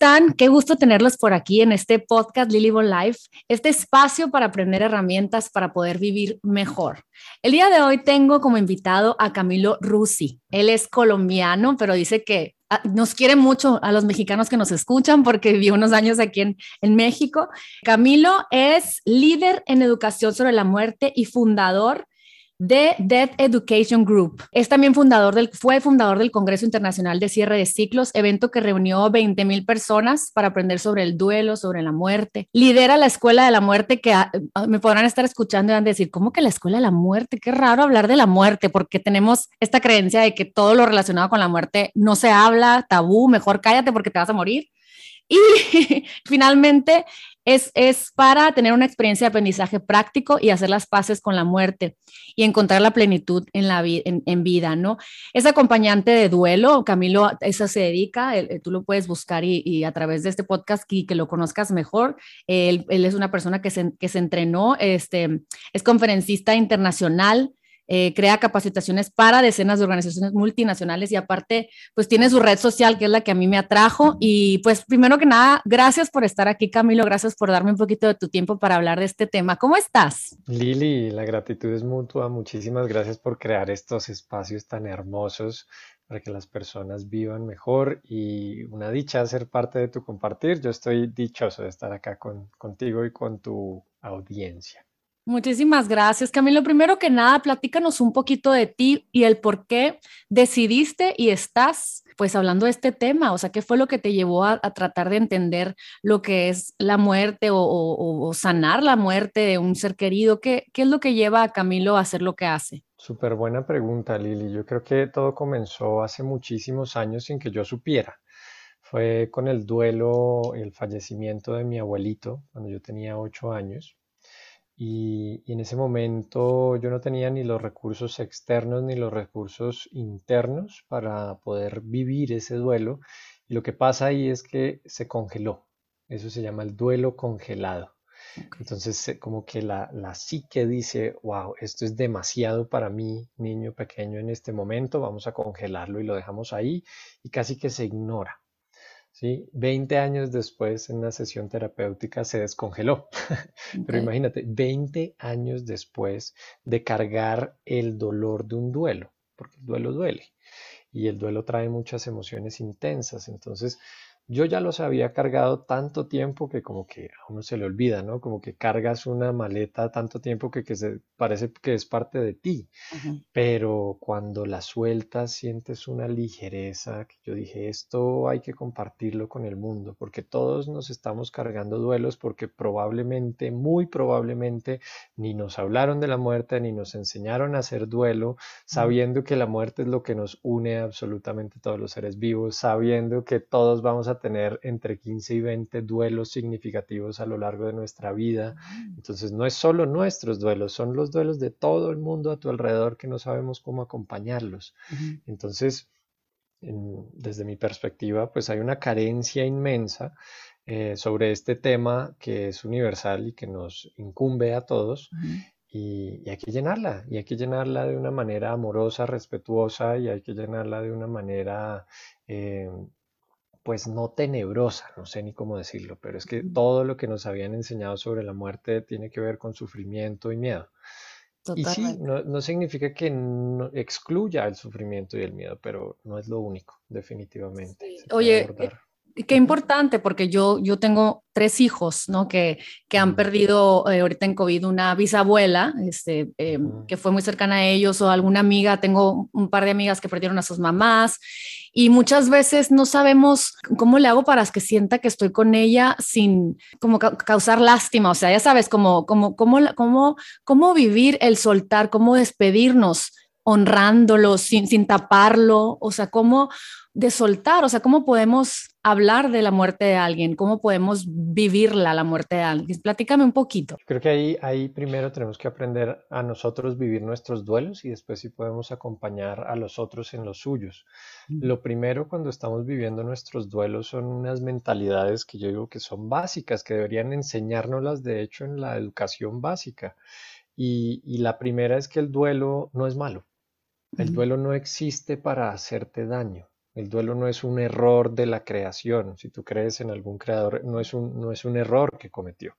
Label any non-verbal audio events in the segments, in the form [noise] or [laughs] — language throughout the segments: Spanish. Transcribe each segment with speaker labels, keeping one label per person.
Speaker 1: están? Qué gusto tenerlos por aquí en este podcast Lilybon Life, este espacio para aprender herramientas para poder vivir mejor. El día de hoy tengo como invitado a Camilo Rusi. Él es colombiano, pero dice que ah, nos quiere mucho a los mexicanos que nos escuchan porque vivió unos años aquí en, en México. Camilo es líder en educación sobre la muerte y fundador de Death Education Group. Es también fundador del, fue fundador del Congreso Internacional de Cierre de Ciclos, evento que reunió 20 mil personas para aprender sobre el duelo, sobre la muerte. Lidera la Escuela de la Muerte, que ah, ah, me podrán estar escuchando y van a decir, ¿cómo que la Escuela de la Muerte? Qué raro hablar de la muerte, porque tenemos esta creencia de que todo lo relacionado con la muerte no se habla, tabú, mejor cállate porque te vas a morir. Y [laughs] finalmente es, es para tener una experiencia de aprendizaje práctico y hacer las paces con la muerte y encontrar la plenitud en, la en, en vida, ¿no? Es acompañante de duelo, Camilo, eso se dedica, tú lo puedes buscar y, y, a través de este podcast y que lo conozcas mejor. Él, él es una persona que se, que se entrenó, este, es conferencista internacional, eh, crea capacitaciones para decenas de organizaciones multinacionales y aparte, pues tiene su red social, que es la que a mí me atrajo. Y pues primero que nada, gracias por estar aquí, Camilo, gracias por darme un poquito de tu tiempo para hablar de este tema. ¿Cómo estás?
Speaker 2: Lili, la gratitud es mutua. Muchísimas gracias por crear estos espacios tan hermosos para que las personas vivan mejor y una dicha ser parte de tu compartir. Yo estoy dichoso de estar acá con, contigo y con tu audiencia.
Speaker 1: Muchísimas gracias, Camilo. Primero que nada, platícanos un poquito de ti y el por qué decidiste y estás pues hablando de este tema, o sea, ¿qué fue lo que te llevó a, tratar de entender lo que es la muerte o, o, o, sanar la muerte de un ser querido? ¿Qué, ¿Qué es lo que lleva a Camilo a hacer lo que hace?
Speaker 2: Súper buena pregunta, Lili. Yo creo que todo comenzó hace muchísimos años sin que yo supiera. Fue con el duelo, el fallecimiento de mi abuelito cuando yo tenía ocho años. Y, y, en ese momento yo no tenía ni los recursos externos ni los recursos internos para poder vivir ese duelo. Y lo que pasa ahí es que se congeló. Eso se llama el duelo congelado. Okay. Entonces, como que la, la psique dice, wow, esto es demasiado para mí, niño pequeño, en este momento, vamos a congelarlo y lo dejamos ahí y casi que se ignora. ¿Sí? 20 años después, en una sesión terapéutica, se descongeló. [laughs] Okay. Pero imagínate, 20 años después de cargar el dolor de un duelo, porque el duelo duele. Y el duelo trae muchas emociones intensas. Entonces, yo ya los había cargado tanto tiempo que como que a uno se le olvida, ¿no? Como que cargas una maleta tanto tiempo que, que se, parece que es parte de ti. Uh -huh. Pero cuando la sueltas sientes una ligereza que yo dije, esto hay que compartirlo con el mundo, porque todos nos estamos cargando duelos porque probablemente, muy probablemente, ni nos hablaron de la muerte, ni nos enseñaron a hacer duelo, sabiendo uh -huh. que la muerte es lo que nos une a absolutamente todos los seres vivos, sabiendo que todos vamos a tener entre 15 y 20 duelos significativos a lo largo de nuestra vida. Entonces no es solo nuestros duelos, son los duelos de todo el mundo a tu alrededor que no sabemos cómo acompañarlos. Entonces, en, desde mi perspectiva, pues hay una carencia inmensa eh, sobre este tema que es universal y que nos incumbe a todos. Y, hay que llenarla, y hay que llenarla de una manera amorosa, respetuosa, y hay que llenarla de una manera eh, pues no tenebrosa, no sé ni cómo decirlo, pero es que todo lo que nos habían enseñado sobre la muerte tiene que ver con sufrimiento y miedo. Totalmente. Y sí, no, no significa que no excluya el sufrimiento y el miedo, pero no es lo único, definitivamente.
Speaker 1: Sí. Oye, qué importante, porque yo, yo tengo tres hijos, ¿no? Que, que han perdido eh, ahorita en COVID una bisabuela, este, eh, que fue muy cercana a ellos, o alguna amiga, tengo un par de amigas que perdieron a sus mamás, y muchas veces no sabemos cómo le hago para que sienta que estoy con ella sin como ca causar lástima, o sea, ya sabes, cómo, cómo, cómo, cómo, cómo vivir el soltar, cómo despedirnos honrándolo, sin, sin taparlo, o sea, cómo de soltar, o sea, cómo podemos hablar de la muerte de alguien, cómo podemos vivirla, la muerte de alguien. Platícame un poquito.
Speaker 2: Creo que ahí, ahí primero tenemos que aprender a nosotros vivir nuestros duelos y después sí podemos acompañar a los otros en los suyos. Mm. Lo primero cuando estamos viviendo nuestros duelos son unas mentalidades que yo digo que son básicas, que deberían enseñárnoslas de hecho en la educación básica. Y, y la primera es que el duelo no es malo. El duelo no existe para hacerte daño. El duelo no es un error de la creación. Si tú crees en algún creador, no es un, no es un error que cometió.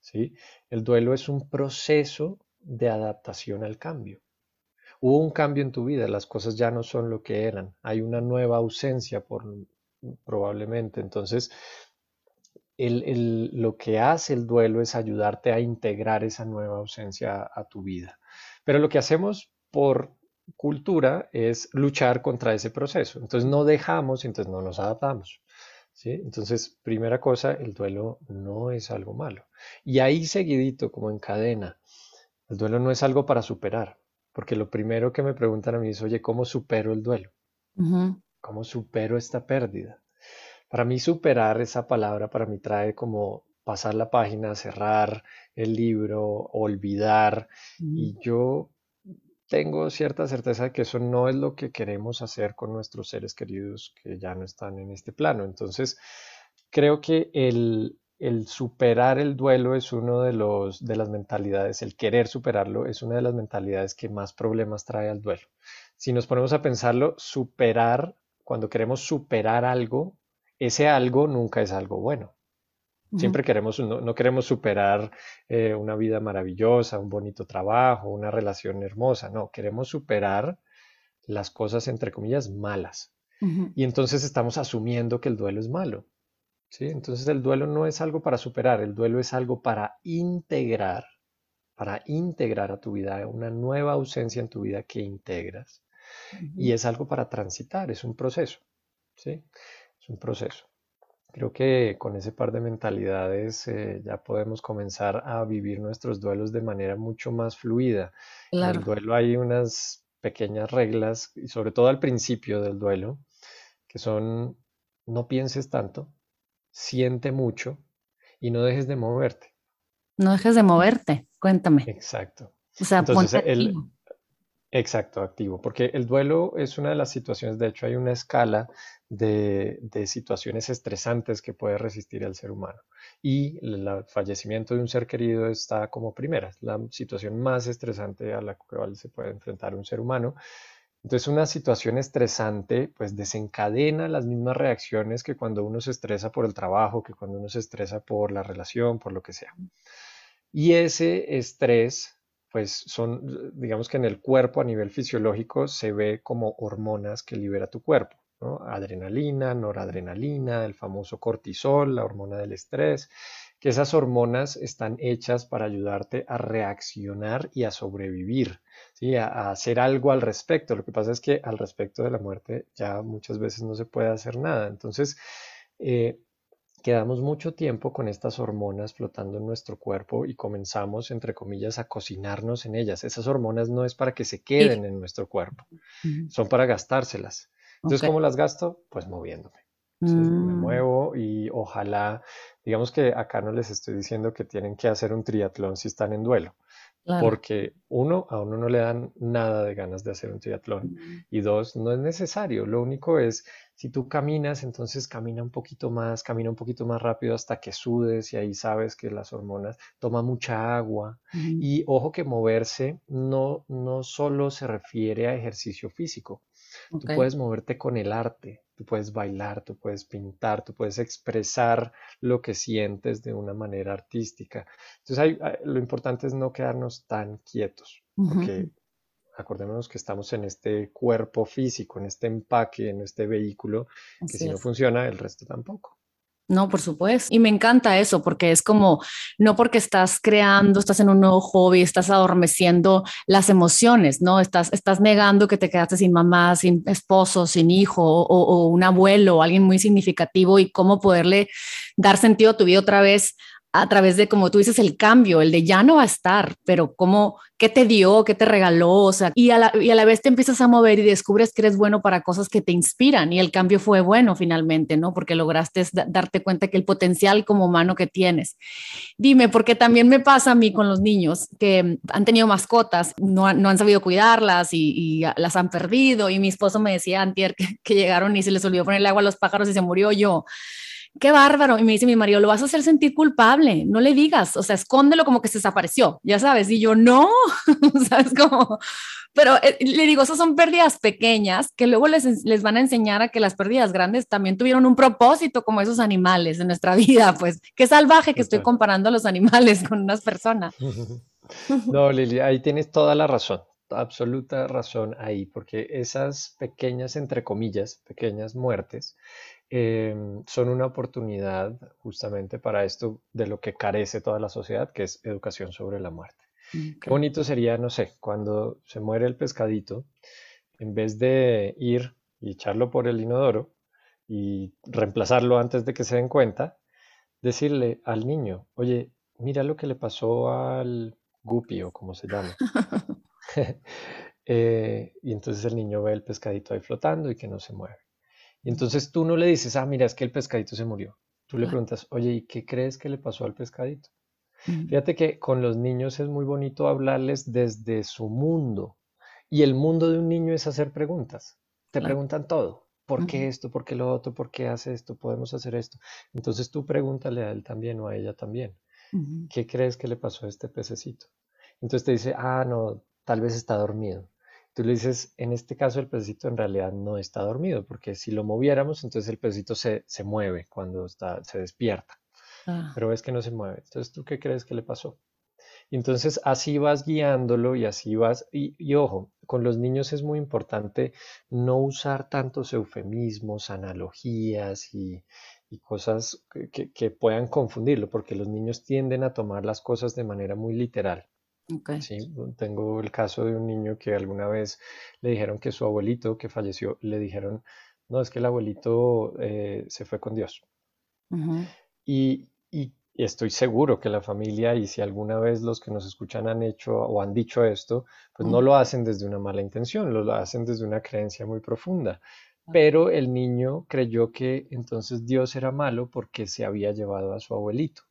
Speaker 2: ¿sí? El duelo es un proceso de adaptación al cambio. Hubo un cambio en tu vida, las cosas ya no son lo que eran, hay una nueva ausencia por, probablemente. Entonces, lo que hace el duelo es ayudarte a integrar esa nueva ausencia a tu vida. Pero lo que hacemos por cultura es luchar contra ese proceso. Entonces no dejamos, entonces no nos adaptamos. ¿sí? Entonces, primera cosa, el duelo no es algo malo. Y ahí seguidito, como en cadena, el duelo no es algo para superar, porque lo primero que me preguntan a mí es, oye, ¿cómo supero el duelo? ¿Cómo supero esta pérdida? Para mí superar esa palabra, para mí trae como pasar la página, cerrar el libro, olvidar. Y yo tengo cierta certeza de que eso no es lo que queremos hacer con nuestros seres queridos que ya no están en este plano. Entonces, creo que el, el superar el duelo es uno de los de las mentalidades, el querer superarlo es una de las mentalidades que más problemas trae al duelo. Si nos ponemos a pensarlo, superar, cuando queremos superar algo, ese algo nunca es algo bueno. Siempre queremos, no, queremos superar eh, una vida maravillosa, un bonito trabajo, una relación hermosa, no, queremos superar las cosas, entre comillas, malas. Y entonces estamos asumiendo que el duelo es malo. ¿sí? Entonces el duelo no es algo para superar, el duelo es algo para integrar, para integrar a tu vida, una nueva ausencia en tu vida que integras. Y es algo para transitar, es un proceso. ¿sí? Es un proceso. Creo que con ese par de mentalidades eh, ya podemos comenzar a vivir nuestros duelos de manera mucho más fluida. En el duelo hay unas pequeñas reglas, y sobre todo al principio del duelo, que son no pienses tanto, siente mucho y no dejes de moverte.
Speaker 1: No dejes de moverte, cuéntame.
Speaker 2: Exacto.
Speaker 1: O sea, Entonces, el,
Speaker 2: Exacto, activo, porque el duelo es una de las situaciones, de hecho hay una escala de, situaciones estresantes que puede resistir el ser humano y el fallecimiento de un ser querido está como primera, la situación más estresante a la cual se puede enfrentar un ser humano. Entonces una situación estresante pues desencadena las mismas reacciones que cuando uno se estresa por el trabajo, que cuando uno se estresa por la relación, por lo que sea. Y ese estrés pues son, digamos que en el cuerpo a nivel fisiológico se ve como hormonas que libera tu cuerpo, ¿no? Adrenalina, noradrenalina, el famoso cortisol, la hormona del estrés, que esas hormonas están hechas para ayudarte a reaccionar y a sobrevivir, ¿sí? a, hacer algo al respecto. Lo que pasa es que al respecto de la muerte ya muchas veces no se puede hacer nada. Entonces, eh, quedamos mucho tiempo con estas hormonas flotando en nuestro cuerpo y comenzamos, entre comillas, a cocinarnos en ellas. Esas hormonas no es para que se queden en nuestro cuerpo, son para gastárselas. Entonces, ¿cómo las gasto? Pues moviéndome. Me mm. muevo y ojalá, digamos que acá no les estoy diciendo que tienen que hacer un triatlón si están en duelo. Porque uno, a uno no le dan nada de ganas de hacer un triatlón. Y dos, no es necesario. Lo único es, si tú caminas, entonces camina un poquito más, camina un poquito más rápido hasta que sudes y ahí sabes que las hormonas toma mucha agua. Y ojo que moverse no, no solo se refiere a ejercicio físico. Tú puedes moverte con el arte, tú puedes bailar, tú puedes pintar, tú puedes expresar lo que sientes de una manera artística. Entonces, lo importante es no quedarnos tan quietos, porque acordémonos que estamos en este cuerpo físico, en este empaque, en este vehículo, que si no funciona, el resto tampoco.
Speaker 1: No, por supuesto. Y me encanta eso porque es como, no porque estás creando, estás en un nuevo hobby, estás adormeciendo las emociones, ¿no? Estás, estás negando que te quedaste sin mamá, sin esposo, sin hijo o, o un abuelo o alguien muy significativo y cómo poderle dar sentido a tu vida otra vez a través de, como tú dices, el cambio, el de ya no va a estar, pero cómo, qué te dio, qué te regaló, o sea, y a, la, y a la vez te empiezas a mover y descubres que eres bueno para cosas que te inspiran y el cambio fue bueno finalmente, ¿no? Porque lograste darte cuenta que el potencial como humano que tienes. Dime, porque también me pasa a mí con los niños que han tenido mascotas, no, no han sabido cuidarlas y, las han perdido y mi esposo me decía antier que, que llegaron y se les olvidó ponerle agua a los pájaros y se murió yo qué bárbaro. Y me dice mi marido, lo vas a hacer sentir culpable, no le digas, o sea, escóndelo como que se desapareció, ya sabes. Y yo, no, [laughs] ¿sabes cómo? Pero eh, le digo, esas son pérdidas pequeñas que luego les, les van a enseñar a que las pérdidas grandes también tuvieron un propósito como esos animales en nuestra vida, [laughs] pues qué salvaje que estoy comparando a los animales [laughs] con unas personas.
Speaker 2: No, Lili, ahí tienes toda la razón absoluta razón ahí, porque esas pequeñas, entre comillas, pequeñas muertes, em, son una oportunidad justamente para esto de lo que carece toda la sociedad, que es educación sobre la muerte. Qué bonito sería, no sé, cuando se muere el pescadito, en vez de ir y echarlo por el inodoro y reemplazarlo antes de que se den cuenta, decirle al niño, oye, mira lo que le pasó al guppy o como se llama. [laughs] [laughs] Eh, y entonces el niño ve el pescadito ahí flotando y que no se mueve. Y entonces tú no le dices, ah, mira, es que el pescadito se murió. Tú le preguntas, oye, ¿y qué crees que le pasó al pescadito? Fíjate que con los niños es muy bonito hablarles desde su mundo. Y el mundo de un niño es hacer preguntas. Te preguntan todo. ¿Por qué esto? ¿Por qué lo otro? ¿Por qué hace esto? ¿Podemos hacer esto? Entonces tú pregúntale a él también o a ella también. ¿Qué crees que le pasó a este pececito? Entonces te dice, ah, no, tal vez está dormido. Tú le dices, en este caso el pececito en realidad no está dormido, porque si lo moviéramos, entonces el pececito se, mueve cuando está, se despierta. Ah. Pero ves que no se mueve. Entonces, ¿tú qué crees que le pasó? Y entonces así vas guiándolo y así vas, y, ojo, con los niños es muy importante no usar tantos eufemismos, analogías y, cosas que, que, puedan confundirlo, porque los niños tienden a tomar las cosas de manera muy literal. Sí, tengo el caso de un niño que alguna vez le dijeron que su abuelito que falleció, le dijeron, no, es que el abuelito eh, se fue con Dios. y, estoy seguro que la familia, y si alguna vez los que nos escuchan han hecho o han dicho esto, pues no lo hacen desde una mala intención, lo hacen desde una creencia muy profunda. Pero el niño creyó que entonces Dios era malo porque se había llevado a su abuelito.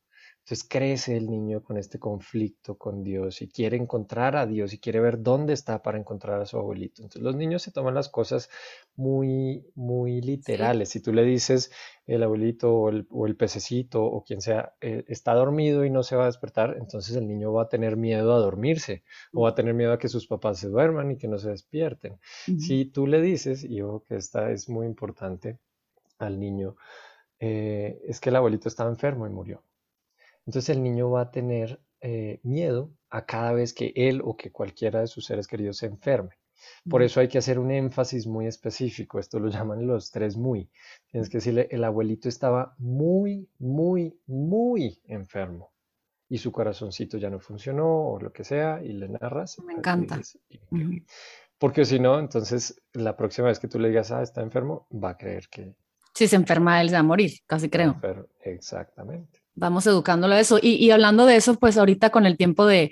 Speaker 2: Entonces crece el niño con este conflicto con Dios y quiere encontrar a Dios y quiere ver dónde está para encontrar a su abuelito. Entonces los niños se toman las cosas muy, muy literales. Si tú le dices el abuelito o el, pececito o quien sea eh, está dormido y no se va a despertar, entonces el niño va a tener miedo a dormirse o va a tener miedo a que sus papás se duerman y que no se despierten. Si tú le dices, y yo que esta es muy importante al niño, eh, es que el abuelito estaba enfermo y murió. Entonces el niño va a tener eh, miedo a cada vez que él o que cualquiera de sus seres queridos se enferme. Por eso hay que hacer un énfasis muy específico. Esto lo [laughs] llaman los tres muy. Tienes que decirle, el abuelito estaba muy, muy, muy enfermo y su corazoncito ya no funcionó o lo que sea y le narras.
Speaker 1: Me encanta.
Speaker 2: Porque si no, entonces la próxima vez que tú le digas, ah, está enfermo, va a creer que...
Speaker 1: Si se enferma, él se va a morir, casi creo.
Speaker 2: Exactamente
Speaker 1: vamos educándolo a eso. Y, hablando de eso, pues ahorita con el tiempo de,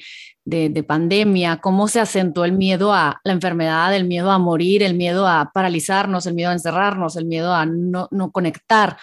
Speaker 1: pandemia, cómo se acentuó el miedo a la enfermedad, el miedo a morir, el miedo a paralizarnos, el miedo a encerrarnos, el miedo a no, no conectar.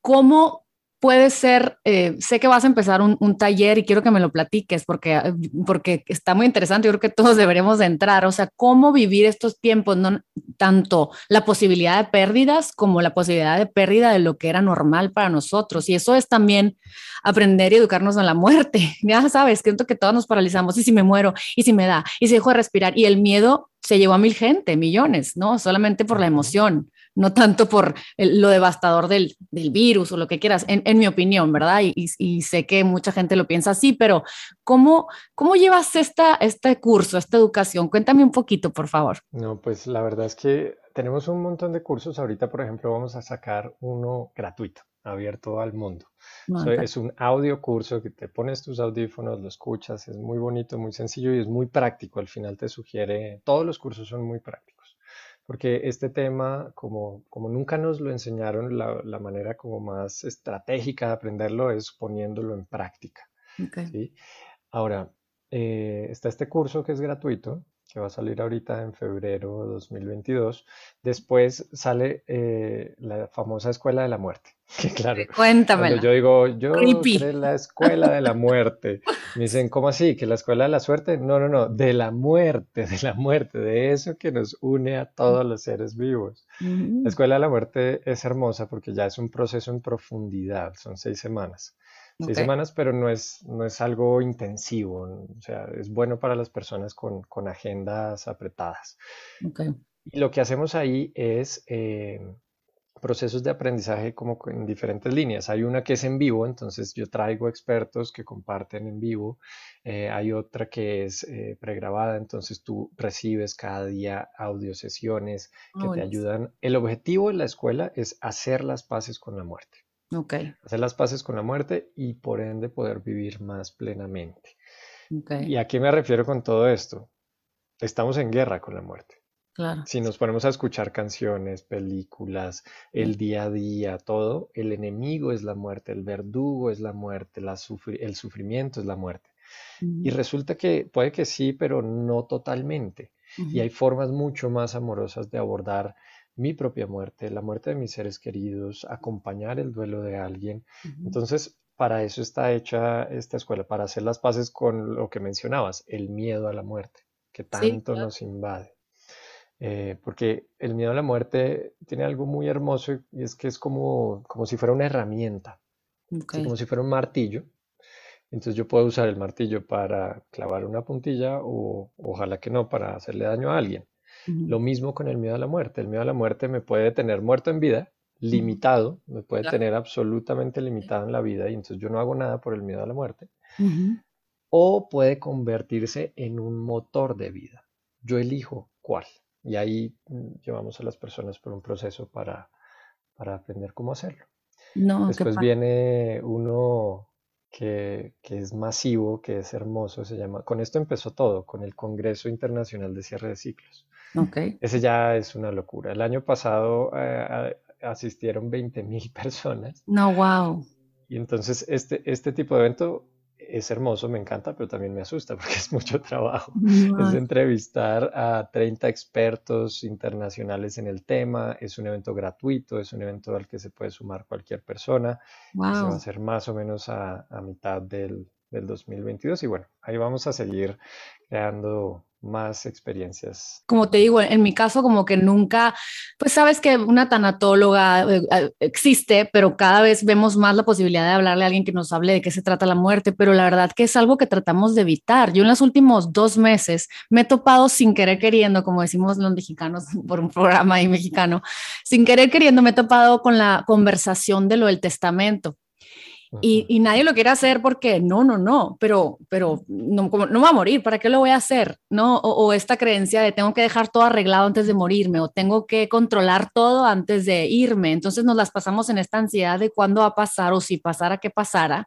Speaker 1: ¿Cómo puede ser, eh, sé que vas a empezar un, taller y quiero que me lo platiques porque, porque está muy interesante, yo creo que todos [laughs] deberemos de entrar, o sea, cómo vivir estos tiempos, no tanto la posibilidad de pérdidas como la posibilidad de pérdida de lo que era normal para nosotros. Y eso es también aprender y educarnos en la muerte. [laughs] Ya sabes, siento que todos nos paralizamos, y si me muero, y si me da, y si dejo de respirar, y el miedo se llevó a mil gente, millones, ¿no? Solamente por la emoción no tanto por lo devastador del, virus o lo que quieras, en, mi opinión, ¿verdad? Y, sé que mucha gente lo piensa así, pero ¿cómo, cómo llevas esta, este curso, esta educación? Cuéntame un poquito, por favor.
Speaker 2: No, pues la verdad es que tenemos un montón de cursos. Ahorita, por ejemplo, vamos a sacar uno gratuito, abierto al mundo. Ah, es un audio curso que te pones tus audífonos, lo escuchas, es muy bonito, muy sencillo y es muy práctico. Al final te sugiere, todos los cursos son muy prácticos porque este tema, como, como nunca nos lo enseñaron, la, la, manera como más estratégica de aprenderlo es poniéndolo en práctica. ¿sí? Ahora, eh, está este curso que es gratuito, que va a salir ahorita en febrero de 2022. Después sale eh, la famosa Escuela de la Muerte. [laughs] Que claro,
Speaker 1: Cuéntame.
Speaker 2: yo digo, yo en la Escuela de la Muerte, [laughs] me dicen, ¿cómo así? ¿Que la Escuela de la Suerte? No, no, no, de la muerte, de la muerte, de eso que nos une a todos los seres vivos. La Escuela de la Muerte es hermosa porque ya es un proceso en profundidad, son seis semanas seis semanas, pero no es, no es algo intensivo, o sea, es bueno para las personas con, con agendas apretadas. Y lo que hacemos ahí es eh, procesos de aprendizaje como en diferentes líneas. Hay una que es en vivo, entonces yo traigo expertos que comparten en vivo. Eh, hay otra que es eh, pregrabada, entonces tú recibes cada día audio sesiones que te ayudan. El objetivo de la escuela es hacer las paces con la muerte. Hacer las paces con la muerte y por ende poder vivir más plenamente. ¿Y a qué me refiero con todo esto? Estamos en guerra con la muerte.
Speaker 1: Claro.
Speaker 2: Si nos ponemos a escuchar canciones, películas, el día a día, todo, el enemigo es la muerte, el verdugo es la muerte, el sufrimiento es la muerte. Y resulta que puede que sí, pero no totalmente. Y hay formas mucho más amorosas de abordar mi propia muerte, la muerte de mis seres queridos, acompañar el duelo de alguien. Entonces, para eso está hecha esta escuela, para hacer las paces con lo que mencionabas, el miedo a la muerte, que tanto nos invade. Eh, porque el miedo a la muerte tiene algo muy hermoso y es que es como, como si fuera una herramienta, como si fuera un martillo. Entonces yo puedo usar el martillo para clavar una puntilla o ojalá que no, para hacerle daño a alguien. Lo mismo con el miedo a la muerte. El miedo a la muerte me puede tener muerto en vida, limitado, me puede tener absolutamente limitado en la vida y entonces yo no hago nada por el miedo a la muerte. O puede convertirse en un motor de vida. Yo elijo cuál. Y ahí mm, llevamos a las personas por un proceso para, para aprender cómo hacerlo. Después viene uno que, que, es masivo, que es hermoso, se llama, con esto empezó todo, con el Congreso Internacional de Cierre de Ciclos. Ese ya es una locura. El año pasado eh, asistieron 20 mil [laughs] personas.
Speaker 1: No, wow.
Speaker 2: Y entonces este, este tipo de evento es hermoso, me encanta, pero también me asusta porque [laughs] es mucho trabajo. Es entrevistar a 30 expertos internacionales en el tema, es un evento gratuito, es un evento al que se puede sumar cualquier persona. Wow. Se va a hacer más o menos a, a mitad del, del 2022 y bueno, ahí vamos a seguir creando más experiencias.
Speaker 1: Como te digo, en mi caso como que nunca, pues sabes que una tanatóloga eh, eh, existe, pero cada vez vemos más la posibilidad de hablarle a alguien que nos hable de qué se trata la muerte, pero la verdad que es algo que tratamos de evitar. Yo en los últimos dos meses me he topado sin querer queriendo, como decimos los mexicanos [laughs] por un programa ahí mexicano, sin querer queriendo me he topado con la conversación de lo del testamento. Y, nadie lo quiere hacer porque no, no, no, pero, pero no, no va a morir, ¿para qué lo voy a hacer? ¿No? O, esta creencia de tengo que dejar todo arreglado antes de morirme o tengo que controlar todo antes de irme. Entonces nos las pasamos en esta ansiedad de cuándo va a pasar o si pasara, qué pasara.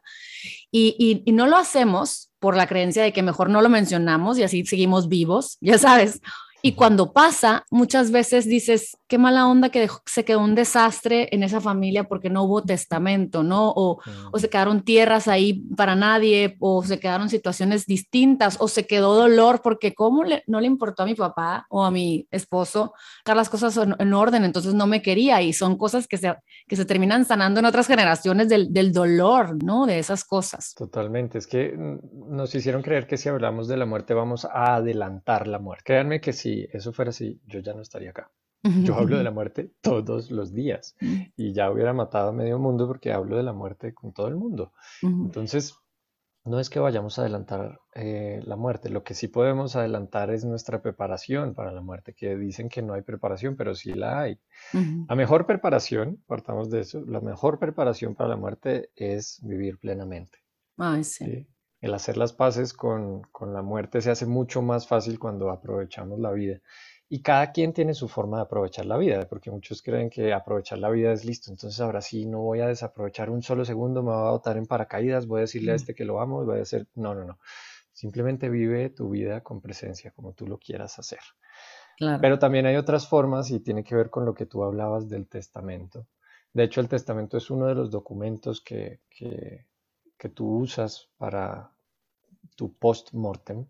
Speaker 1: Y, y no lo hacemos por la creencia de que mejor no lo mencionamos y así seguimos vivos, ya sabes, y cuando pasa, muchas veces dices, qué mala onda que se quedó un desastre en esa familia porque no hubo testamento, ¿no? O, o, se quedaron tierras ahí para nadie, o se quedaron situaciones distintas, o se quedó dolor porque cómo le, no le importó a mi papá o a mi esposo dejar las cosas en, orden, entonces no me quería. Y son cosas que se, que se terminan sanando en otras generaciones del, del dolor, ¿no? De esas cosas.
Speaker 2: Totalmente. Es que nos hicieron creer que si hablamos de la muerte vamos a adelantar la muerte. Créanme que si eso fuera así, yo ya no estaría acá. Yo hablo de la [laughs] muerte todos los días mm. y ya hubiera matado a medio mundo porque hablo de la muerte con todo el mundo. Entonces, no es que vayamos a adelantar eh, la muerte, lo que sí podemos adelantar es nuestra preparación para la muerte, que dicen que no hay preparación, pero sí la hay. La mejor preparación, partamos de eso, la mejor preparación para la muerte es vivir plenamente.
Speaker 1: Ay, sí
Speaker 2: el hacer las paces con, la muerte se hace mucho más fácil cuando aprovechamos la vida. Y cada quien tiene su forma de aprovechar la vida, porque muchos creen que aprovechar la vida es listo. Entonces ahora sí no voy a desaprovechar un solo segundo, me voy a botar en paracaídas, voy a decirle a este que lo amo, voy a hacer... No, no, no. Simplemente vive tu vida con presencia, como tú lo quieras hacer. Pero también hay otras formas y tiene que ver con lo que tú hablabas del testamento. De hecho, el testamento es uno de los documentos que, que, que tú usas para tu post-mortem,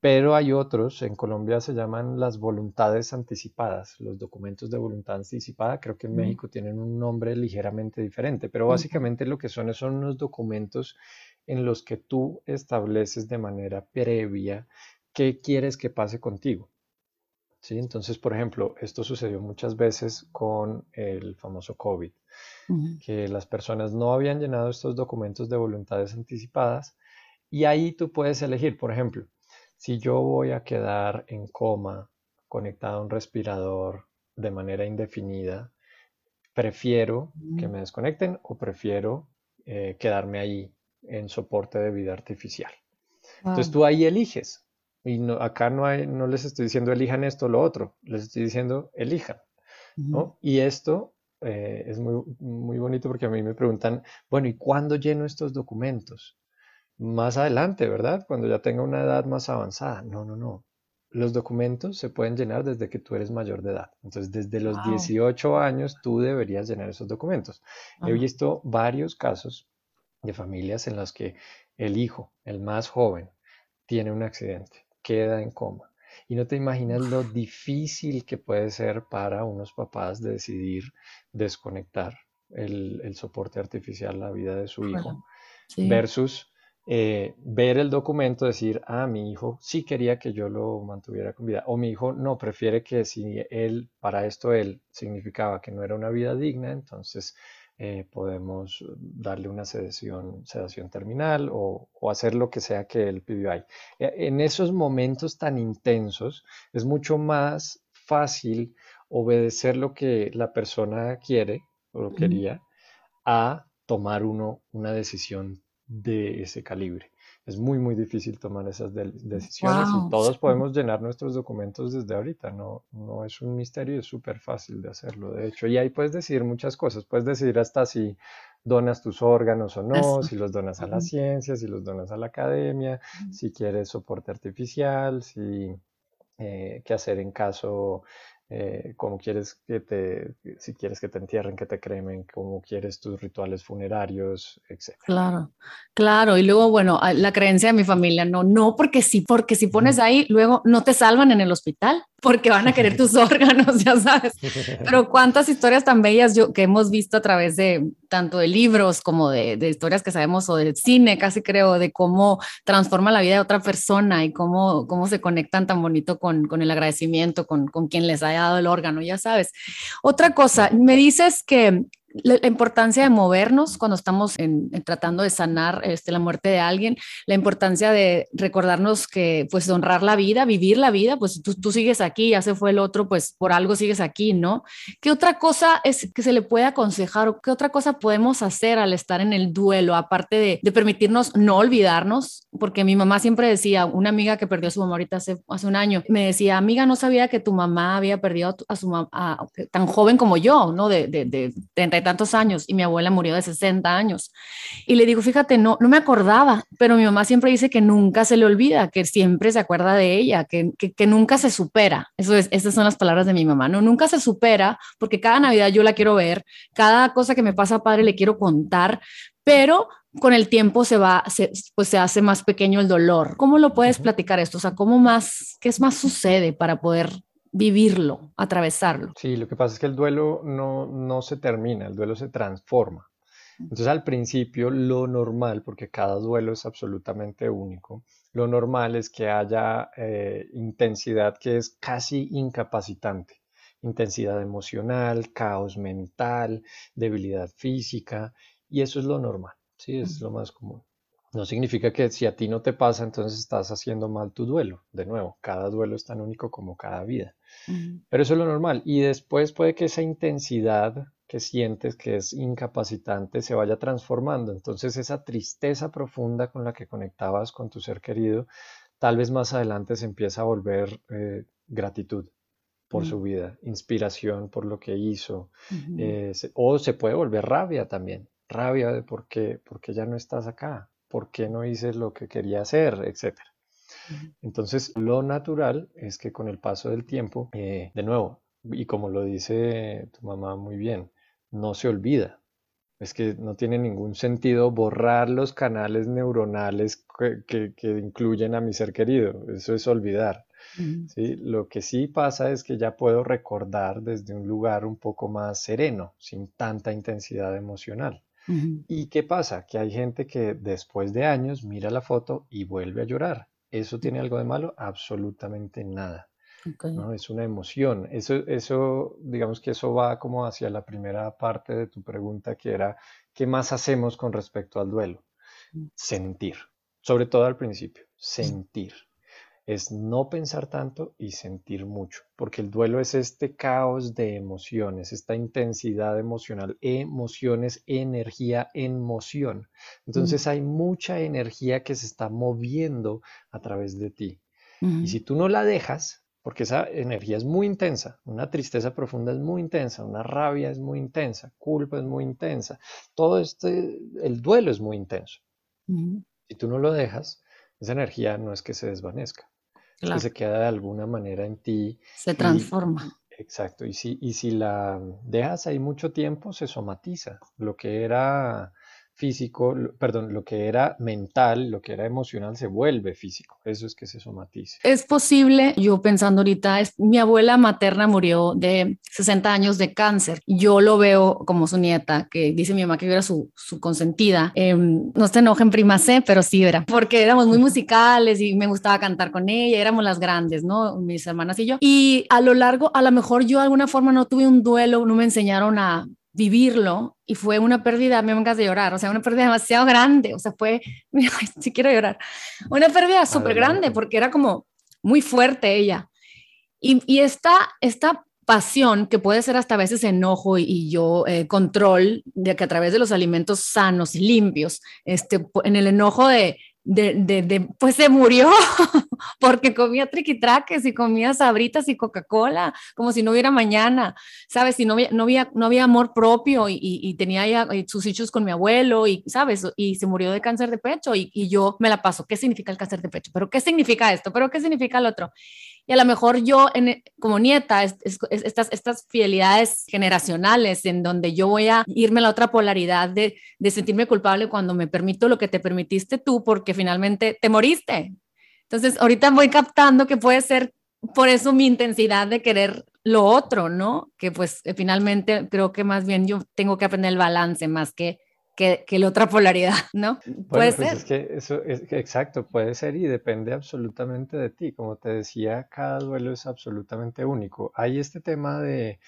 Speaker 2: pero hay otros, en Colombia se llaman las voluntades anticipadas, los documentos de voluntad anticipada, creo que en México tienen un nombre ligeramente diferente, pero básicamente lo que son son unos documentos en los que tú estableces de manera previa qué quieres que pase contigo. ¿Sí? Entonces, por ejemplo, esto sucedió muchas veces con el famoso COVID, que las personas no habían llenado estos documentos de voluntades anticipadas y ahí tú puedes elegir, por ejemplo, si yo voy a quedar en coma conectado a un respirador de manera indefinida, prefiero que me desconecten o prefiero eh, quedarme ahí en soporte de vida artificial. Entonces tú ahí eliges. Y no, acá no, hay, no les estoy diciendo elijan esto o lo otro, les estoy diciendo elijan. ¿no? Y esto eh, es muy, muy bonito porque a mí me preguntan, bueno, ¿y cuándo lleno estos documentos? Más adelante, ¿verdad? Cuando ya tenga una edad más avanzada. No, no, no. Los documentos se pueden llenar desde que tú eres mayor de edad. Entonces, desde los 18 años tú deberías llenar esos documentos. He visto varios casos de familias en las que el hijo, el más joven, tiene un accidente, queda en coma. Y no te imaginas lo difícil que puede ser para unos papás decidir desconectar el, soporte artificial la vida de su hijo versus eh, ver el documento, decir, ah, mi hijo sí quería que yo lo mantuviera con vida, o mi hijo no, prefiere que si él, para esto él significaba que no era una vida digna, entonces eh, podemos darle una sedación, sedación terminal o, hacer lo que sea que él pidió ahí. E, en esos momentos tan intensos es mucho más fácil obedecer lo que la persona quiere o lo quería a tomar uno una decisión de ese calibre es muy, muy difícil tomar esas decisiones y todos podemos llenar nuestros documentos desde ahorita. No, no es un misterio, es súper fácil de hacerlo, de hecho. Y ahí puedes decidir muchas cosas. Puedes decidir hasta si donas tus órganos o no, si los donas a la ciencia, si los donas a la academia, si quieres soporte artificial, si eh, qué hacer en caso eh, cómo quieres que te, si quieres que te entierren, que te cremen, cómo quieres tus rituales funerarios, etc.
Speaker 1: Claro, claro. Y luego, bueno, la creencia de mi familia, no, no, porque sí, porque si pones ahí, luego no te salvan en el hospital porque van a querer [laughs] tus [laughs] órganos, ya sabes. [laughs] Pero cuántas historias tan bellas yo, que hemos visto a través de tanto de libros como de, de, historias que sabemos o del cine, casi creo, de cómo transforma la vida de otra persona y cómo, cómo se conectan tan bonito con, con el agradecimiento, con, con quien les haya dado el órgano, ya sabes. Otra cosa, me dices que la, importancia de movernos cuando estamos en, tratando de sanar este, la muerte de alguien, la importancia de recordarnos que, pues, honrar la vida, vivir la vida, pues tú, tú, sigues aquí, ya se fue el otro, pues por algo sigues aquí, ¿no? ¿Qué otra cosa es que se le puede aconsejar o qué otra cosa podemos hacer al estar en el duelo, aparte de, de permitirnos no olvidarnos? Porque mi mamá siempre decía, una amiga que perdió a su mamá ahorita hace, hace un año, me decía, amiga, no sabía que tu mamá había perdido a, su mamá tan joven como yo, ¿no? De, de, de, tantos años y mi abuela murió de 60 años. Y le digo, fíjate, no, no me acordaba, pero mi mamá siempre dice que nunca se le olvida, que siempre se acuerda de ella, que, que, nunca se supera. Eso es, esas son las palabras de mi mamá, no, nunca se supera porque cada Navidad yo la quiero ver, cada cosa que me pasa padre le quiero contar, pero con el tiempo se va, pues se hace más pequeño el dolor. ¿Cómo lo puedes platicar esto? O sea, ¿cómo más, qué es más sucede para poder vivirlo, atravesarlo.
Speaker 2: Sí, lo que pasa es que el duelo no, no se termina, el duelo se transforma. Entonces al principio lo normal, porque cada duelo es absolutamente único, lo normal es que haya eh, intensidad que es casi incapacitante, intensidad emocional, caos mental, debilidad física, y eso es lo normal, sí, es lo más común. No significa que si a ti no te pasa, entonces estás haciendo mal tu duelo. De nuevo, cada duelo es tan único como cada vida. Pero eso es lo normal. Y después puede que esa intensidad que sientes que es incapacitante se vaya transformando. Entonces esa tristeza profunda con la que conectabas con tu ser querido, tal vez más adelante se empieza a volver eh, gratitud por su vida, inspiración por lo que hizo, eh, o se puede volver rabia también, rabia de por qué, porque ya no estás acá, por qué no hice lo que quería hacer, etcétera. Entonces, lo natural es que con el paso del tiempo, eh, de nuevo, y como lo dice tu mamá muy bien, no se olvida. Es que no tiene ningún sentido borrar los canales neuronales que, incluyen a mi ser querido. Eso es olvidar. ¿sí? Lo que sí pasa es que ya puedo recordar desde un lugar un poco más sereno, sin tanta intensidad emocional. ¿Y qué pasa? Que hay gente que después de años mira la foto y vuelve a llorar. ¿Eso tiene algo de malo? Absolutamente nada. ¿no? Es una emoción. Eso, eso, digamos que eso va como hacia la primera parte de tu pregunta, que era, ¿qué más hacemos con respecto al duelo? Mm. Sentir, sobre todo al principio, sentir. Es no pensar tanto y sentir mucho, porque el duelo es este caos de emociones, esta intensidad emocional, emociones, energía en moción. Entonces hay mucha energía que se está moviendo a través de ti. Y si tú no la dejas, porque esa energía es muy intensa, una tristeza profunda es muy intensa, una rabia es muy intensa, culpa es muy intensa, todo este, el duelo es muy intenso. Si tú no lo dejas, esa energía no es que se desvanezca, es que se queda de alguna manera en ti.
Speaker 1: Se transforma.
Speaker 2: exacto, y si, y si la dejas ahí mucho tiempo, se somatiza. Lo que era físico, perdón, lo que era mental, lo que era emocional se vuelve físico. Eso es que se somatice.
Speaker 1: Es posible, yo pensando ahorita, es, mi abuela materna murió de 60 años de cáncer. Yo lo veo como su nieta, que dice mi mamá que yo era su, su consentida. Em, no se enojen, prima C, pero sí era, porque éramos muy [laughs] musicales y me gustaba cantar con ella, éramos las grandes, ¿no? Mis hermanas y yo. Y a lo largo, a lo mejor yo de alguna forma no tuve un duelo, no me enseñaron a vivirlo y fue una pérdida, me vengas de llorar, o sea, una pérdida demasiado grande, o sea, fue, [laughs] si quiero llorar, una pérdida súper grande porque era como muy fuerte ella. Y, y esta, esta pasión, que puede ser hasta a veces enojo y, yo eh, control, de que a través de los alimentos sanos y limpios, este, en el enojo de, de, de, pues se murió [laughs] porque comía triquitraques y comía sabritas y Coca-Cola, como si no hubiera mañana, ¿sabes? Si no había, no había, no había amor propio y, y, tenía ya eh, sus hechos con mi abuelo y, ¿sabes? Y se murió de cáncer de pecho y, y yo me la paso. ¿Qué significa el cáncer de pecho? ¿Pero qué significa esto? ¿Pero qué significa el otro? Y a lo mejor yo, como nieta, estas, estas fidelidades generacionales en donde yo voy a irme a la otra polaridad de, de sentirme culpable cuando me permito lo que te permitiste tú porque finalmente te moriste. Entonces, ahorita voy captando que puede ser por eso mi intensidad de querer lo otro, ¿no? Que pues finalmente creo que más bien yo tengo que aprender el balance más que que, la otra polaridad, [laughs] ¿no?
Speaker 2: puede pues ser. Es que eso es exacto, puede ser y depende absolutamente de ti. Como te decía, cada duelo es absolutamente único. Hay este tema de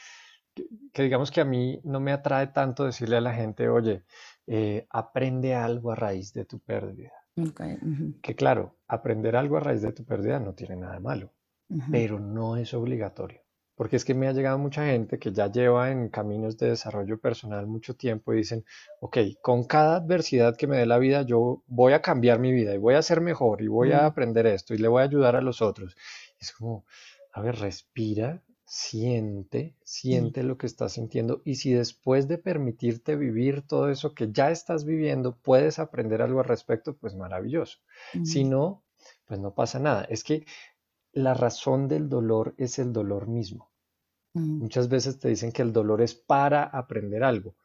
Speaker 2: que, digamos que a mí no me atrae tanto decirle a la gente, oye, eh, aprende algo a raíz de tu pérdida. Que claro, aprender algo a raíz de tu pérdida no tiene nada de malo, pero no es obligatorio. Porque es que me ha llegado mucha gente que ya lleva en caminos de desarrollo personal mucho tiempo y dicen, ok, con cada adversidad que me dé la vida, yo voy a cambiar mi vida y voy a ser mejor y voy a aprender esto y le voy a ayudar a los otros. Es como, a ver, respira, siente, siente lo que estás sintiendo y si después de permitirte vivir todo eso que ya estás viviendo, puedes aprender algo al respecto, pues maravilloso. Si no, pues no pasa nada. Es que la razón del dolor es el dolor mismo. Mm. Muchas veces te dicen que el dolor es para aprender algo.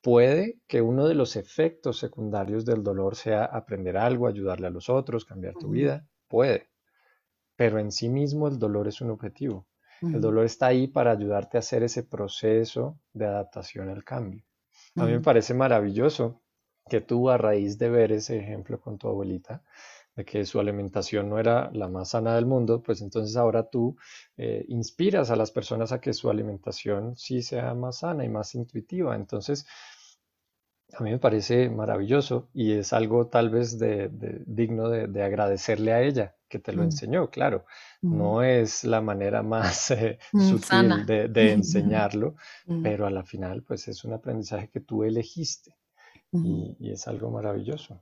Speaker 2: Puede que uno de los efectos secundarios del dolor sea aprender algo, ayudarle a los otros, cambiar tu vida. Puede. Pero en sí mismo el dolor es un objetivo. El dolor está ahí para ayudarte a hacer ese proceso de adaptación al cambio. A mí me parece maravilloso que tú a raíz de ver ese ejemplo con tu abuelita, de que su alimentación no era la más sana del mundo, pues entonces ahora tú eh, inspiras a las personas a que su alimentación sí sea más sana y más intuitiva. Entonces, a mí me parece maravilloso y es algo tal vez de, digno de, agradecerle a ella que te lo mm. enseñó, claro. Mm. No es la manera más eh, mm, sutil de, [laughs] enseñarlo, pero a la final pues es un aprendizaje que tú elegiste y es algo maravilloso.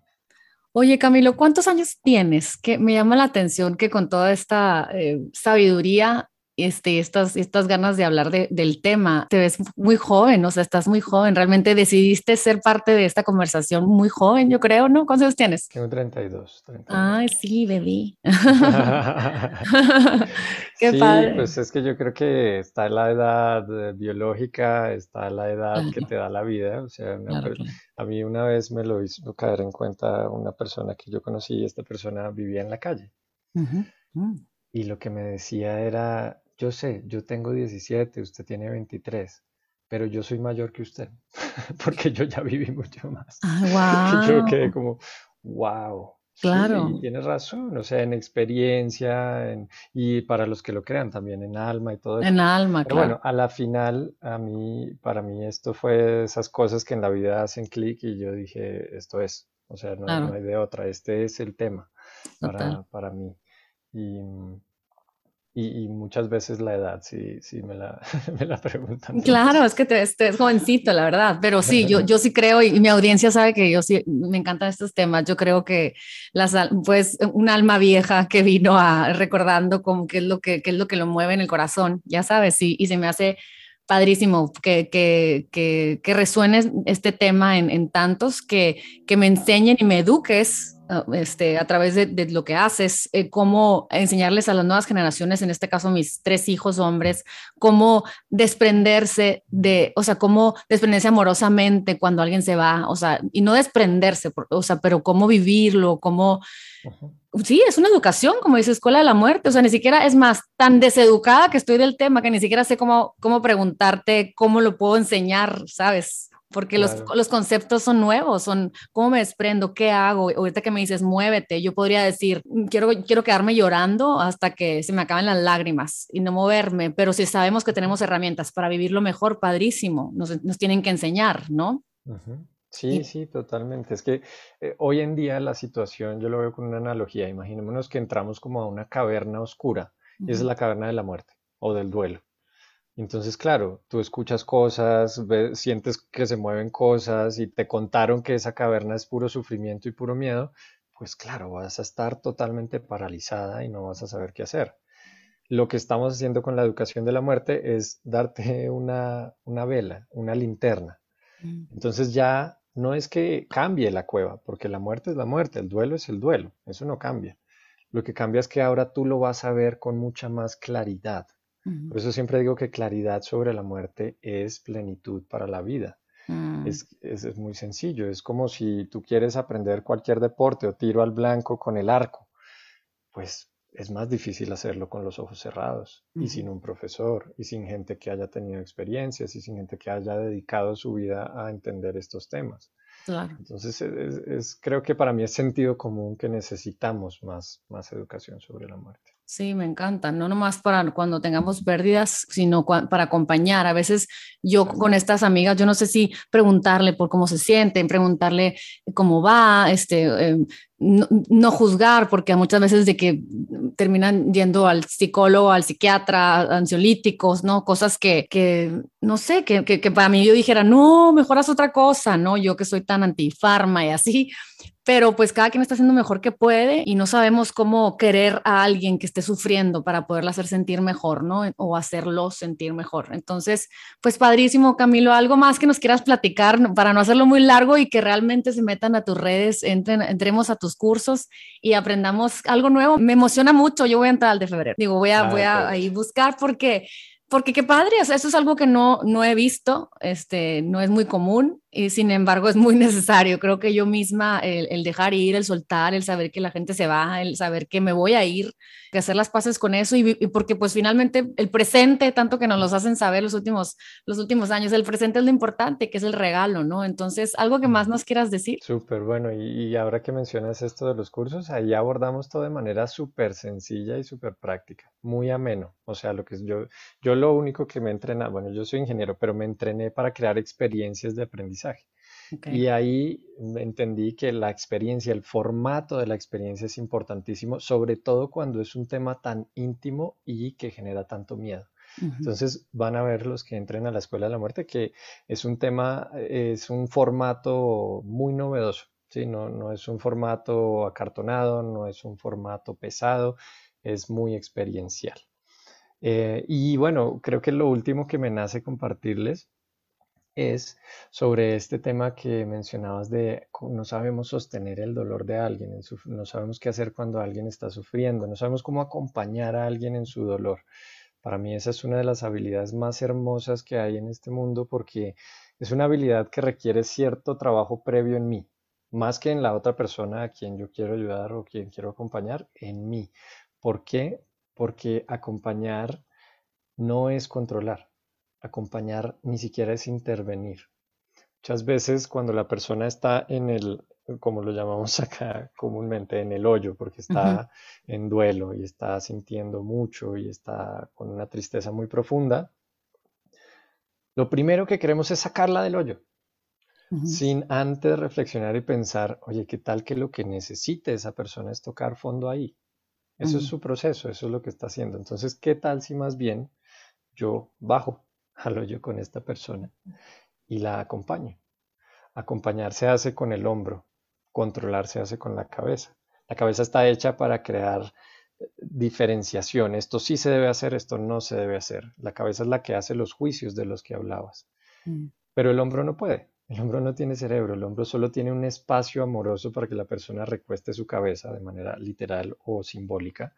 Speaker 1: Oye, Camilo, ¿cuántos años tienes? Que me llama la atención que con toda esta eh, sabiduría este, estas, estas ganas de hablar del tema. Te ves muy joven, o sea, estás muy joven. Realmente decidiste ser parte de esta conversación muy joven, yo creo, ¿no? ¿Cuántos años tienes?
Speaker 2: Tengo 32.
Speaker 1: Ay, sí, bebí. [laughs]
Speaker 2: Qué sí, pues es que yo creo que está la edad biológica, está la edad que te da la vida. O sea, a mí una vez me lo hizo caer en cuenta una persona que yo conocí, esta persona vivía en la calle. Mm. Y lo que me decía era, yo sé, yo tengo 17, usted tiene 23, pero yo soy mayor que usted, [laughs] porque yo ya viví mucho más.
Speaker 1: Ah,
Speaker 2: wow. [laughs] Yo quedé como, wow.
Speaker 1: Claro.
Speaker 2: Sí, tienes razón, o sea, en experiencia y para los que lo crean también en alma y todo eso.
Speaker 1: En alma,
Speaker 2: Pero bueno, a la final, a mí, para mí esto fue esas cosas que en la vida hacen clic y yo dije, esto es, o sea, no, hay de otra, este es el tema para, para mí. Y, y, muchas veces la edad, sí, sí me la, [laughs] me la preguntan.
Speaker 1: Claro, es que te, es jovencito, la verdad, pero sí, yo, yo sí creo y, mi audiencia sabe que yo sí, me encantan estos temas. Yo creo que las, pues un alma vieja que vino a recordando como qué es lo que, qué es lo que lo mueve en el corazón, ya sabes, y, y se me hace padrísimo que, que, que, que resuene este tema en, en tantos, que, que me enseñen y me eduques este, a través de, lo que haces, eh, cómo enseñarles a las nuevas generaciones, en este caso mis tres hijos hombres, cómo desprenderse de, o sea, cómo desprenderse amorosamente cuando alguien se va, o sea, y no desprenderse, o sea, pero cómo vivirlo, cómo... Sí, es una educación, como dice Escuela de la Muerte, o sea, ni siquiera es más tan deseducada que estoy del tema que ni siquiera sé cómo, cómo preguntarte cómo lo puedo enseñar, ¿sabes? Porque los, los, conceptos son nuevos, son cómo me desprendo, qué hago. Ahorita que me dices, muévete, yo podría decir, mm, quiero, quiero quedarme llorando hasta que se me acaben las lágrimas y no moverme, pero si sabemos que tenemos herramientas para vivirlo mejor, padrísimo, nos, nos tienen que enseñar, ¿no?
Speaker 2: Sí, sí, totalmente. Es que eh, hoy en día la situación, yo lo veo con una analogía, imaginémonos que entramos como a una caverna oscura, y esa es la caverna de la muerte o del duelo. Entonces, claro, tú escuchas cosas, sientes que se mueven cosas y te contaron que esa caverna es puro sufrimiento y puro miedo, pues claro, vas a estar totalmente paralizada y no vas a saber qué hacer. Lo que estamos haciendo con la educación de la muerte es darte una, una vela, una linterna. Mm. Entonces ya no es que cambie la cueva, porque la muerte es la muerte, el duelo es el duelo, eso no cambia. Lo que cambia es que ahora tú lo vas a ver con mucha más claridad por eso siempre digo que claridad sobre la muerte es plenitud para la vida. Mm. Es, es, muy sencillo, es como si tú quieres aprender cualquier deporte o tiro al blanco con el arco, pues es más difícil hacerlo con los ojos cerrados y sin un profesor y sin gente que haya tenido experiencias y sin gente que haya dedicado su vida a entender estos temas. Entonces, es, creo que para mí es sentido común que necesitamos más, más educación sobre la muerte.
Speaker 1: Sí, me encanta, no nomás para cuando tengamos pérdidas, sino para acompañar. A veces yo con estas amigas, yo no sé si preguntarle por cómo se sienten, preguntarle cómo va, este, em, no, juzgar, porque muchas veces de que terminan yendo al psicólogo, al psiquiatra, ansiolíticos, ¿no? Cosas que, que no sé, que, que, que, para mí yo dijera, no, mejoras otra cosa, ¿no? Yo que soy tan antifarma y así, pero pues cada quien está haciendo mejor que puede y no sabemos cómo querer a alguien que esté sufriendo para poderla hacer sentir mejor, ¿no? O hacerlo sentir mejor. Entonces, pues padrísimo, Camilo, algo más que nos quieras platicar para no hacerlo muy largo y que realmente se metan a tus redes, entren, entremos a tus cursos y aprendamos algo nuevo. Me emociona mucho, yo voy a entrar al de febrero. Digo, voy a, voy a ahí buscar porque porque qué padre, o sea, eso es algo que no, no he visto, este, no es muy común y sin embargo es muy necesario. Creo que yo misma, el, dejar ir, el soltar, el saber que la gente se va, el saber que me voy a ir, que hacer las paces con eso y, porque pues finalmente el presente, tanto que nos los hacen saber los últimos, los últimos años, el presente es lo importante, que es el regalo, ¿no? Entonces, algo que más nos quieras decir.
Speaker 2: Súper bueno, y, y ahora que mencionas esto de los cursos, ahí abordamos todo de manera súper sencilla y súper práctica, muy ameno. O sea, lo que yo, yo lo único que me entrena, bueno, yo soy ingeniero, pero me entrené para crear experiencias de aprendizaje y ahí entendí que la experiencia, el formato de la experiencia es importantísimo, sobre todo cuando es un tema tan íntimo y que genera tanto miedo. Entonces van a ver los que entren a la Escuela de la Muerte que es un tema, es un formato muy novedoso. ¿sí? No, no es un formato acartonado, no es un formato pesado, es muy experiencial. Eh, y bueno, creo que lo último que me nace compartirles es sobre este tema que mencionabas de no sabemos sostener el dolor de alguien, no sabemos qué hacer cuando alguien está sufriendo, no sabemos cómo acompañar a alguien en su dolor. Para mí esa es una de las habilidades más hermosas que hay en este mundo porque es una habilidad que requiere cierto trabajo previo en mí, más que en la otra persona a quien yo quiero ayudar o quien quiero acompañar, en mí. ¿Por qué? Porque acompañar no es controlar. Acompañar ni siquiera es intervenir. Muchas veces cuando la persona está en el, como lo llamamos [laughs] acá comúnmente, en el hoyo, porque está en duelo y está sintiendo mucho y está con una tristeza muy profunda, lo primero que queremos es sacarla del hoyo, sin antes reflexionar y pensar, oye, ¿qué tal que lo que necesite esa persona es tocar fondo ahí? Eso es su proceso, eso es lo que está haciendo. Entonces, ¿qué tal si más bien yo bajo al hoyo con esta persona y la acompaño? Acompañar se hace con el hombro, controlar se hace con la cabeza. La cabeza está hecha para crear diferenciación. Esto sí se debe hacer, esto no se debe hacer. La cabeza es la que hace los juicios de los que hablabas. Mm. Pero el hombro no puede. El hombro no tiene cerebro, el hombro solo tiene un espacio amoroso para que la persona recueste su cabeza de manera literal o simbólica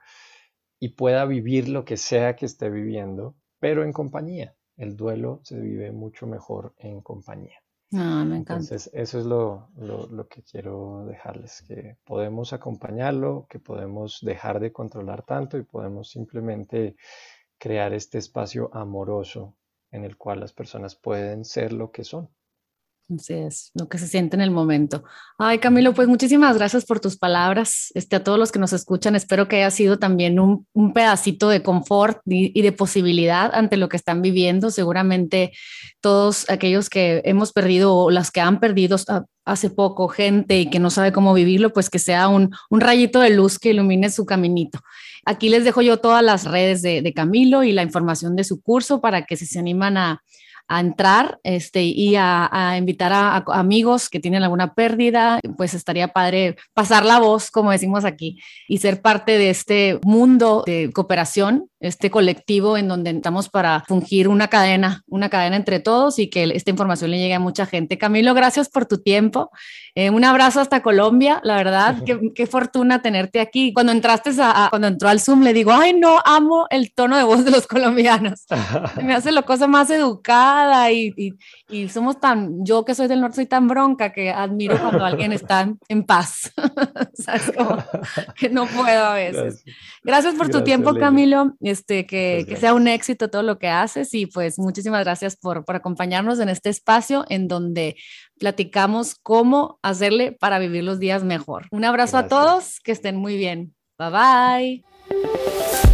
Speaker 2: y pueda vivir lo que sea que esté viviendo, pero en compañía. El duelo se vive mucho mejor en compañía.
Speaker 1: Ah, me encanta.
Speaker 2: Entonces, eso es lo, lo, que quiero dejarles, que podemos acompañarlo, que podemos dejar de controlar tanto y podemos simplemente crear este espacio amoroso en el cual las personas pueden ser lo que son.
Speaker 1: Así es, lo que se siente en el momento. Ay, Camilo, pues muchísimas gracias por tus palabras. Este, a todos los que nos escuchan, espero que haya sido también un, un pedacito de confort y, de posibilidad ante lo que están viviendo. Seguramente todos aquellos que hemos perdido o las que han perdido hace poco gente y que no sabe cómo vivirlo, pues que sea un, un rayito de luz que ilumine su caminito. Aquí les dejo yo todas las redes de, de Camilo y la información de su curso para que si se animan a a entrar este, y a, invitar a, amigos que tienen alguna pérdida, pues estaría padre pasar la voz, como decimos aquí, y ser parte de este mundo de cooperación, este colectivo en donde estamos para fungir una cadena, una cadena entre todos y que esta información le llegue a mucha gente. Camilo, gracias por tu tiempo. Eh, un abrazo hasta Colombia, la verdad, qué, fortuna tenerte aquí. Cuando entraste a, cuando entró al Zoom, le digo, ay, no, amo el tono de voz de los [laughs] colombianos. Me hace la cosa más educada y, y, somos tan, yo que soy del norte soy tan bronca que admiro cuando alguien está en paz, [laughs] ¿sabes? que no puedo a veces. Gracias, por tu tiempo, Camilo, este, que, que, sea un éxito todo lo que haces y pues muchísimas gracias por, por acompañarnos en este espacio en donde platicamos cómo hacerle para vivir los días mejor. Un abrazo a todos, que estén muy bien. Bye bye.